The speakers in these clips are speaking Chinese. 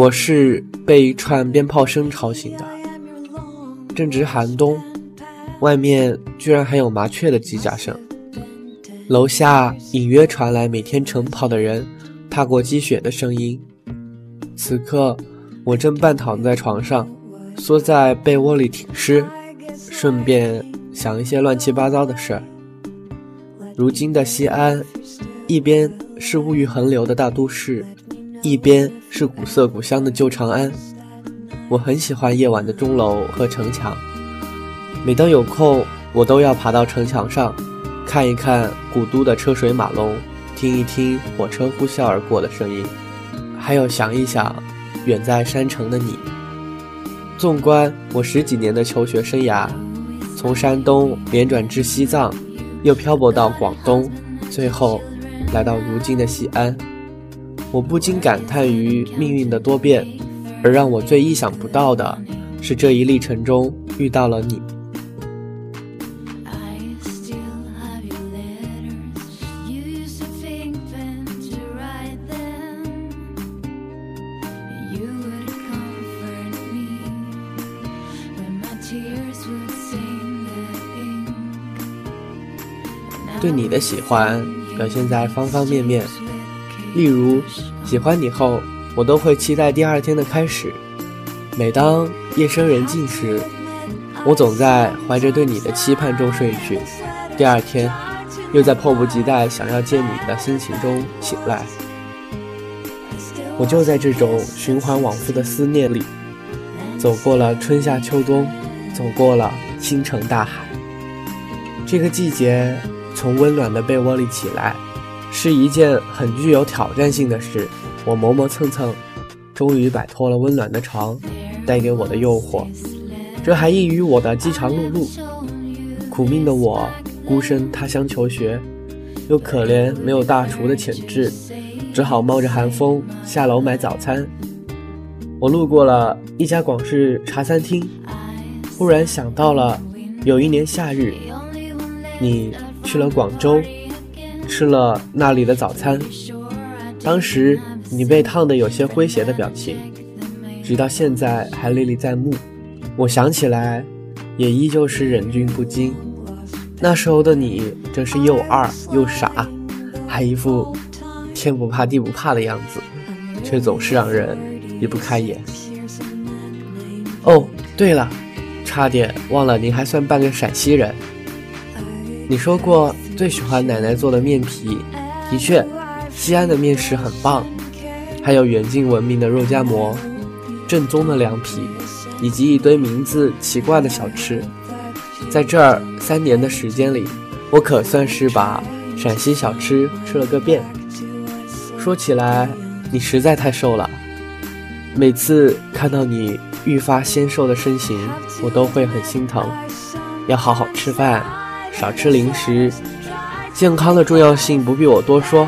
我是被一串鞭炮声吵醒的。正值寒冬，外面居然还有麻雀的叽喳声。楼下隐约传来每天晨跑的人踏过积雪的声音。此刻，我正半躺在床上，缩在被窝里挺尸，顺便想一些乱七八糟的事儿。如今的西安，一边是物欲横流的大都市。一边是古色古香的旧长安，我很喜欢夜晚的钟楼和城墙。每当有空，我都要爬到城墙上，看一看古都的车水马龙，听一听火车呼啸而过的声音，还有想一想远在山城的你。纵观我十几年的求学生涯，从山东连转至西藏，又漂泊到广东，最后来到如今的西安。我不禁感叹于命运的多变，而让我最意想不到的是，这一历程中遇到了你。对你的喜欢表现在方方面面。例如，喜欢你后，我都会期待第二天的开始。每当夜深人静时，我总在怀着对你的期盼中睡去。第二天，又在迫不及待想要见你的心情中醒来。我就在这种循环往复的思念里，走过了春夏秋冬，走过了星辰大海。这个季节，从温暖的被窝里起来。是一件很具有挑战性的事。我磨磨蹭蹭，终于摆脱了温暖的床带给我的诱惑。这还异于我的饥肠辘辘。苦命的我，孤身他乡求学，又可怜没有大厨的潜质，只好冒着寒风下楼买早餐。我路过了一家广式茶餐厅，忽然想到了有一年夏日，你去了广州。吃了那里的早餐，当时你被烫得有些诙谐的表情，直到现在还历历在目。我想起来，也依旧是忍俊不禁。那时候的你真是又二又傻，还一副天不怕地不怕的样子，却总是让人移不开眼。哦，对了，差点忘了，您还算半个陕西人。你说过。最喜欢奶奶做的面皮，的确，西安的面食很棒，还有远近闻名的肉夹馍，正宗的凉皮，以及一堆名字奇怪的小吃。在这儿三年的时间里，我可算是把陕西小吃吃了个遍。说起来，你实在太瘦了，每次看到你愈发纤瘦的身形，我都会很心疼。要好好吃饭，少吃零食。健康的重要性不必我多说，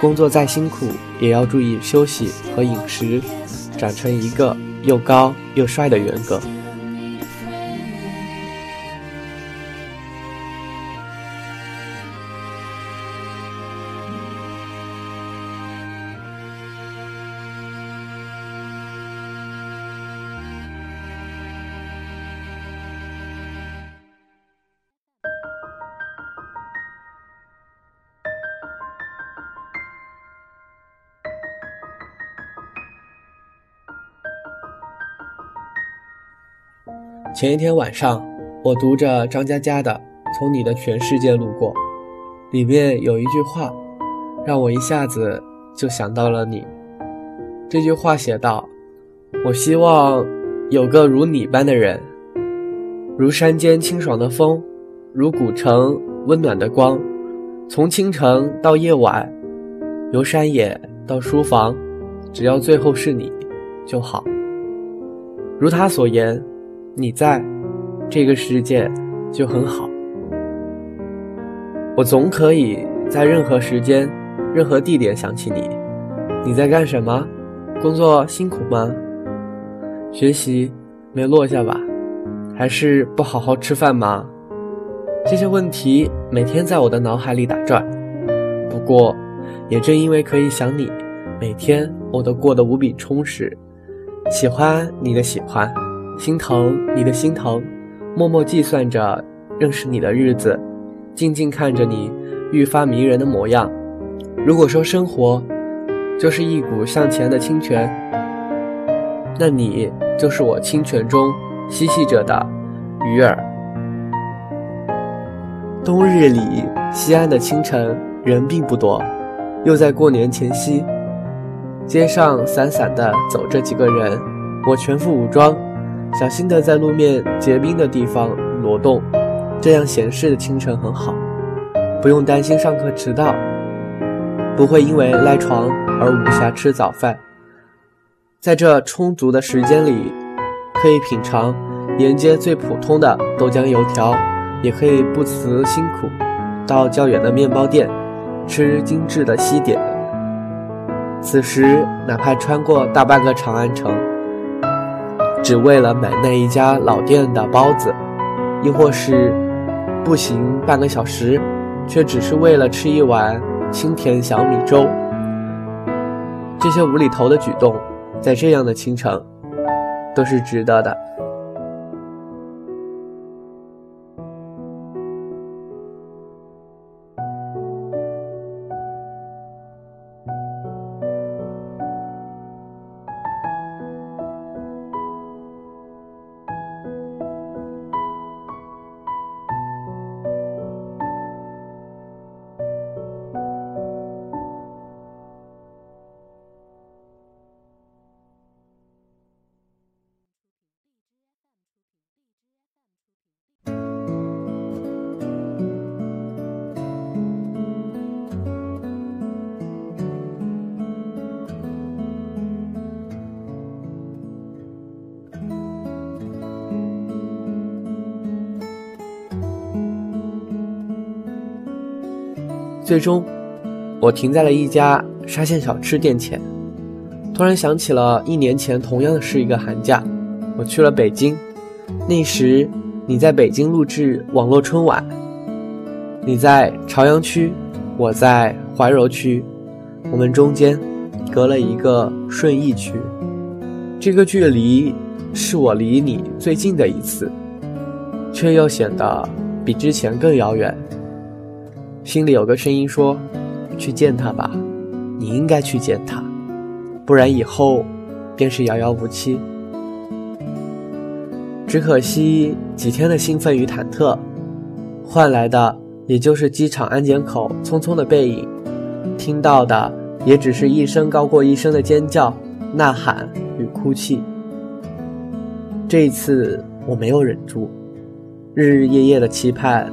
工作再辛苦也要注意休息和饮食，长成一个又高又帅的元哥。前一天晚上，我读着张嘉佳的《从你的全世界路过》，里面有一句话，让我一下子就想到了你。这句话写道：“我希望有个如你般的人，如山间清爽的风，如古城温暖的光，从清晨到夜晚，由山野到书房，只要最后是你就好。”如他所言。你在，这个世界就很好。我总可以在任何时间、任何地点想起你。你在干什么？工作辛苦吗？学习没落下吧？还是不好好吃饭吗？这些问题每天在我的脑海里打转。不过，也正因为可以想你，每天我都过得无比充实。喜欢你的喜欢，心疼你的心疼，默默计算着认识你的日子，静静看着你愈发迷人的模样。如果说生活就是一股向前的清泉，那你就是我清泉中嬉戏着的鱼儿。冬日里，西安的清晨人并不多，又在过年前夕。街上散散的走着几个人，我全副武装，小心的在路面结冰的地方挪动。这样闲适的清晨很好，不用担心上课迟到，不会因为赖床而无暇吃早饭。在这充足的时间里，可以品尝沿街最普通的豆浆油条，也可以不辞辛苦到较远的面包店吃精致的西点。此时，哪怕穿过大半个长安城，只为了买那一家老店的包子，亦或是步行半个小时，却只是为了吃一碗清甜小米粥，这些无厘头的举动，在这样的清晨，都是值得的。最终，我停在了一家沙县小吃店前，突然想起了一年前同样是一个寒假，我去了北京，那时你在北京录制网络春晚，你在朝阳区，我在怀柔区，我们中间隔了一个顺义区，这个距离是我离你最近的一次，却又显得比之前更遥远。心里有个声音说：“去见他吧，你应该去见他，不然以后便是遥遥无期。”只可惜几天的兴奋与忐忑，换来的也就是机场安检口匆匆的背影，听到的也只是一声高过一声的尖叫、呐喊与哭泣。这一次我没有忍住，日日夜夜的期盼，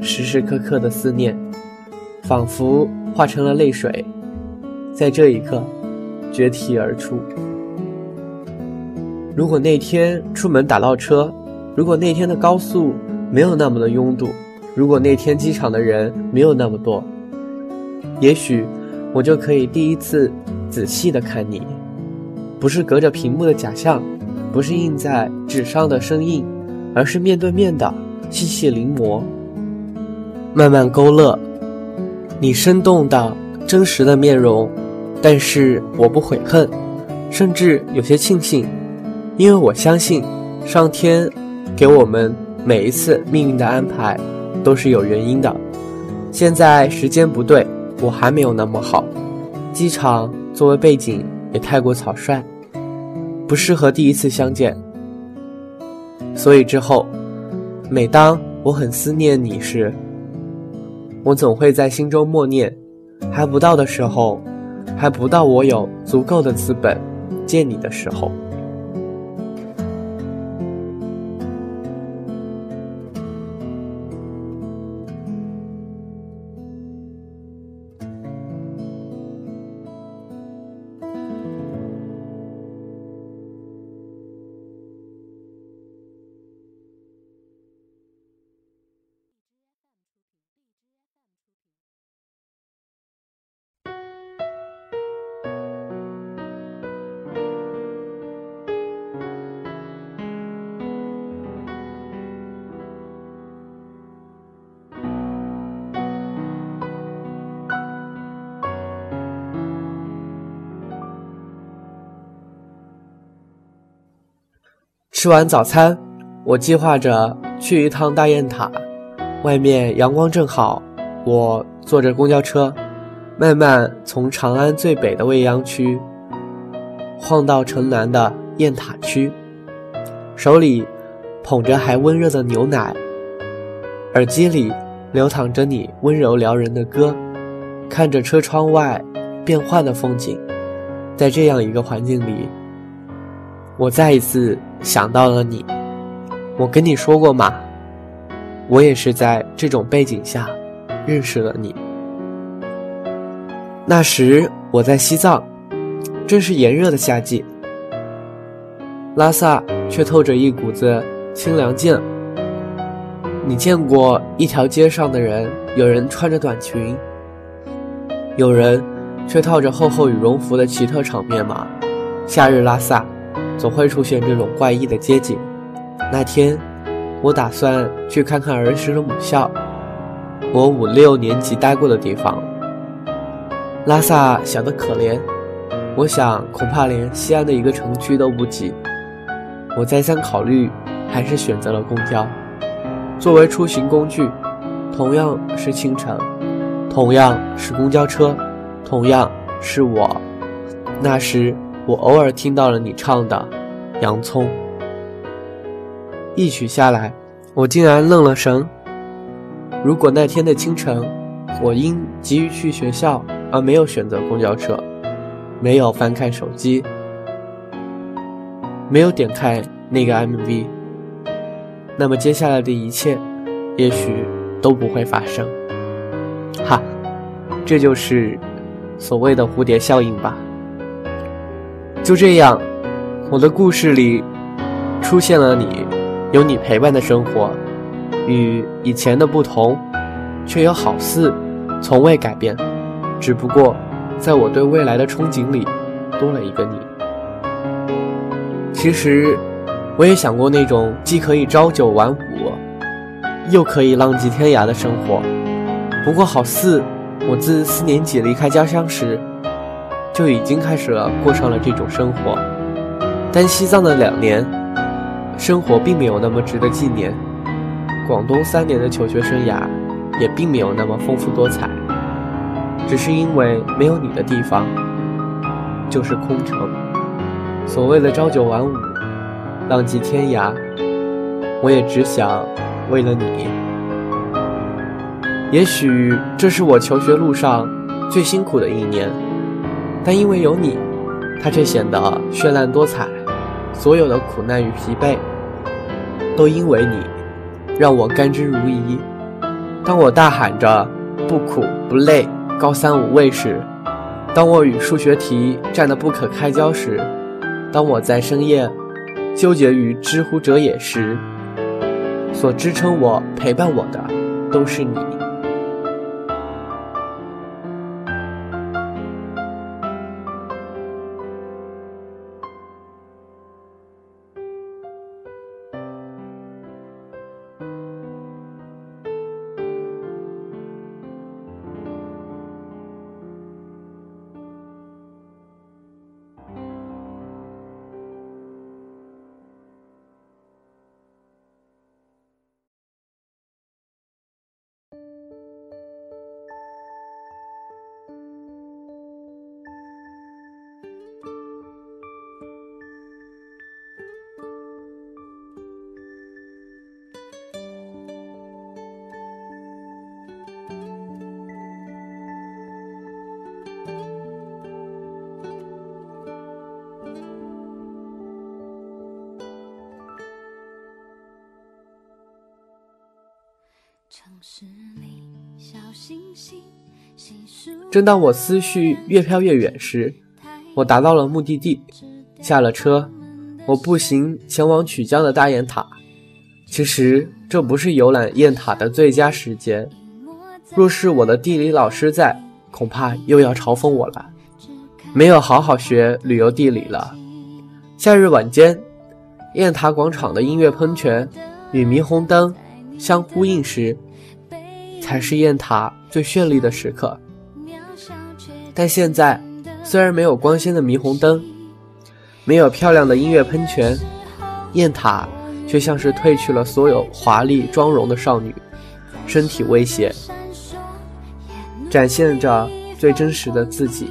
时时刻刻的思念。仿佛化成了泪水，在这一刻决堤而出。如果那天出门打到车，如果那天的高速没有那么的拥堵，如果那天机场的人没有那么多，也许我就可以第一次仔细的看你，不是隔着屏幕的假象，不是印在纸上的生硬，而是面对面的细细临摹，慢慢勾勒。你生动的、真实的面容，但是我不悔恨，甚至有些庆幸，因为我相信，上天给我们每一次命运的安排都是有原因的。现在时间不对，我还没有那么好，机场作为背景也太过草率，不适合第一次相见。所以之后，每当我很思念你时，我总会在心中默念，还不到的时候，还不到我有足够的资本见你的时候。吃完早餐，我计划着去一趟大雁塔。外面阳光正好，我坐着公交车，慢慢从长安最北的未央区晃到城南的雁塔区，手里捧着还温热的牛奶，耳机里流淌着你温柔撩人的歌，看着车窗外变幻的风景，在这样一个环境里，我再一次想到了你。我跟你说过吗？我也是在这种背景下认识了你。那时我在西藏，正是炎热的夏季，拉萨却透着一股子清凉劲。你见过一条街上的人，有人穿着短裙，有人却套着厚厚羽绒服的奇特场面吗？夏日拉萨总会出现这种怪异的街景。那天。我打算去看看儿时的母校，我五六年级待过的地方。拉萨小得可怜，我想恐怕连西安的一个城区都不及。我再三考虑，还是选择了公交。作为出行工具，同样是清晨，同样是公交车，同样是我。那时，我偶尔听到了你唱的《洋葱》。一曲下来，我竟然愣了神。如果那天的清晨，我因急于去学校而没有选择公交车，没有翻看手机，没有点开那个 MV，那么接下来的一切，也许都不会发生。哈，这就是所谓的蝴蝶效应吧。就这样，我的故事里出现了你。有你陪伴的生活，与以前的不同，却又好似从未改变。只不过，在我对未来的憧憬里，多了一个你。其实，我也想过那种既可以朝九晚五，又可以浪迹天涯的生活。不过，好似我自四年级离开家乡时，就已经开始了过上了这种生活。但西藏的两年。生活并没有那么值得纪念，广东三年的求学生涯也并没有那么丰富多彩，只是因为没有你的地方就是空城。所谓的朝九晚五、浪迹天涯，我也只想为了你。也许这是我求学路上最辛苦的一年，但因为有你，它却显得绚烂多彩。所有的苦难与疲惫。都因为你，让我甘之如饴。当我大喊着“不苦不累，高三无畏”时，当我与数学题战得不可开交时，当我在深夜纠结于知乎者也时，所支撑我、陪伴我的，都是你。正当我思绪越飘越远时，我达到了目的地。下了车，我步行前往曲江的大雁塔。其实这不是游览雁塔的最佳时间。若是我的地理老师在，恐怕又要嘲讽我了。没有好好学旅游地理了。夏日晚间，雁塔广场的音乐喷泉与霓虹灯。相呼应时，才是雁塔最绚丽的时刻。但现在，虽然没有光鲜的霓虹灯，没有漂亮的音乐喷泉，雁塔却像是褪去了所有华丽妆容的少女，身体微斜，展现着最真实的自己。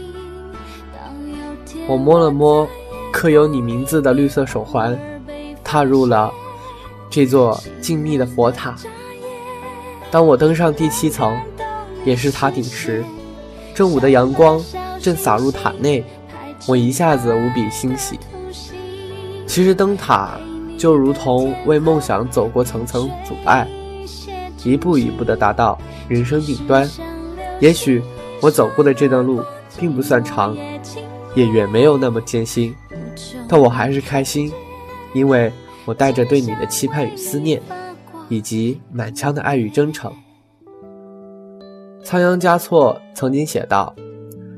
我摸了摸刻有你名字的绿色手环，踏入了这座静谧的佛塔。当我登上第七层，也是塔顶时，正午的阳光正洒入塔内，我一下子无比欣喜。其实登塔就如同为梦想走过层层阻碍，一步一步地达到人生顶端。也许我走过的这段路并不算长。也远没有那么艰辛，但我还是开心，因为我带着对你的期盼与思念，以及满腔的爱与真诚。仓央嘉措曾经写道：“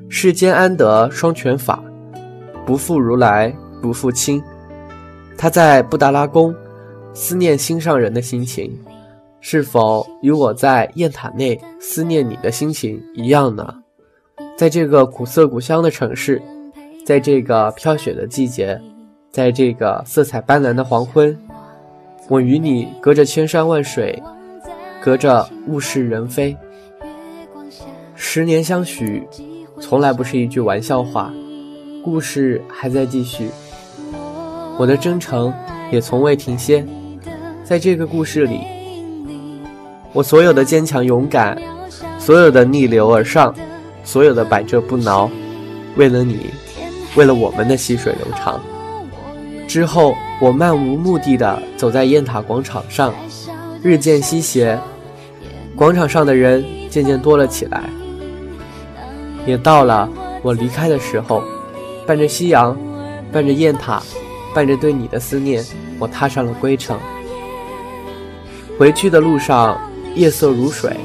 世间安得双全法，不负如来不负卿。”他在布达拉宫思念心上人的心情，是否与我在雁塔内思念你的心情一样呢？在这个古色古香的城市。在这个飘雪的季节，在这个色彩斑斓的黄昏，我与你隔着千山万水，隔着物是人非。十年相许，从来不是一句玩笑话。故事还在继续，我的征程也从未停歇。在这个故事里，我所有的坚强勇敢，所有的逆流而上，所有的百折不挠，为了你。为了我们的细水流长，之后我漫无目的的走在雁塔广场上，日渐西斜，广场上的人渐渐多了起来。也到了我离开的时候，伴着夕阳，伴着雁塔，伴着对你的思念，我踏上了归程。回去的路上，夜色如水，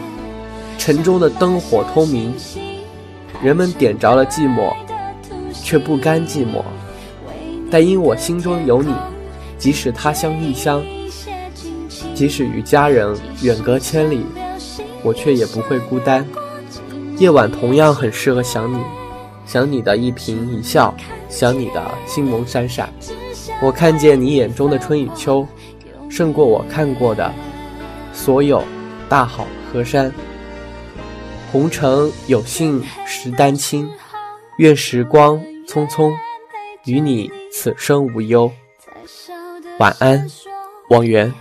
城中的灯火通明，人们点着了寂寞。却不甘寂寞，但因我心中有你，即使他乡异乡，即使与家人远隔千里，我却也不会孤单。夜晚同样很适合想你，想你的一颦一笑，想你的星眸闪闪。我看见你眼中的春与秋，胜过我看过的所有大好河山。红尘有幸识丹青，愿时光。匆匆，与你此生无忧。晚安，王源。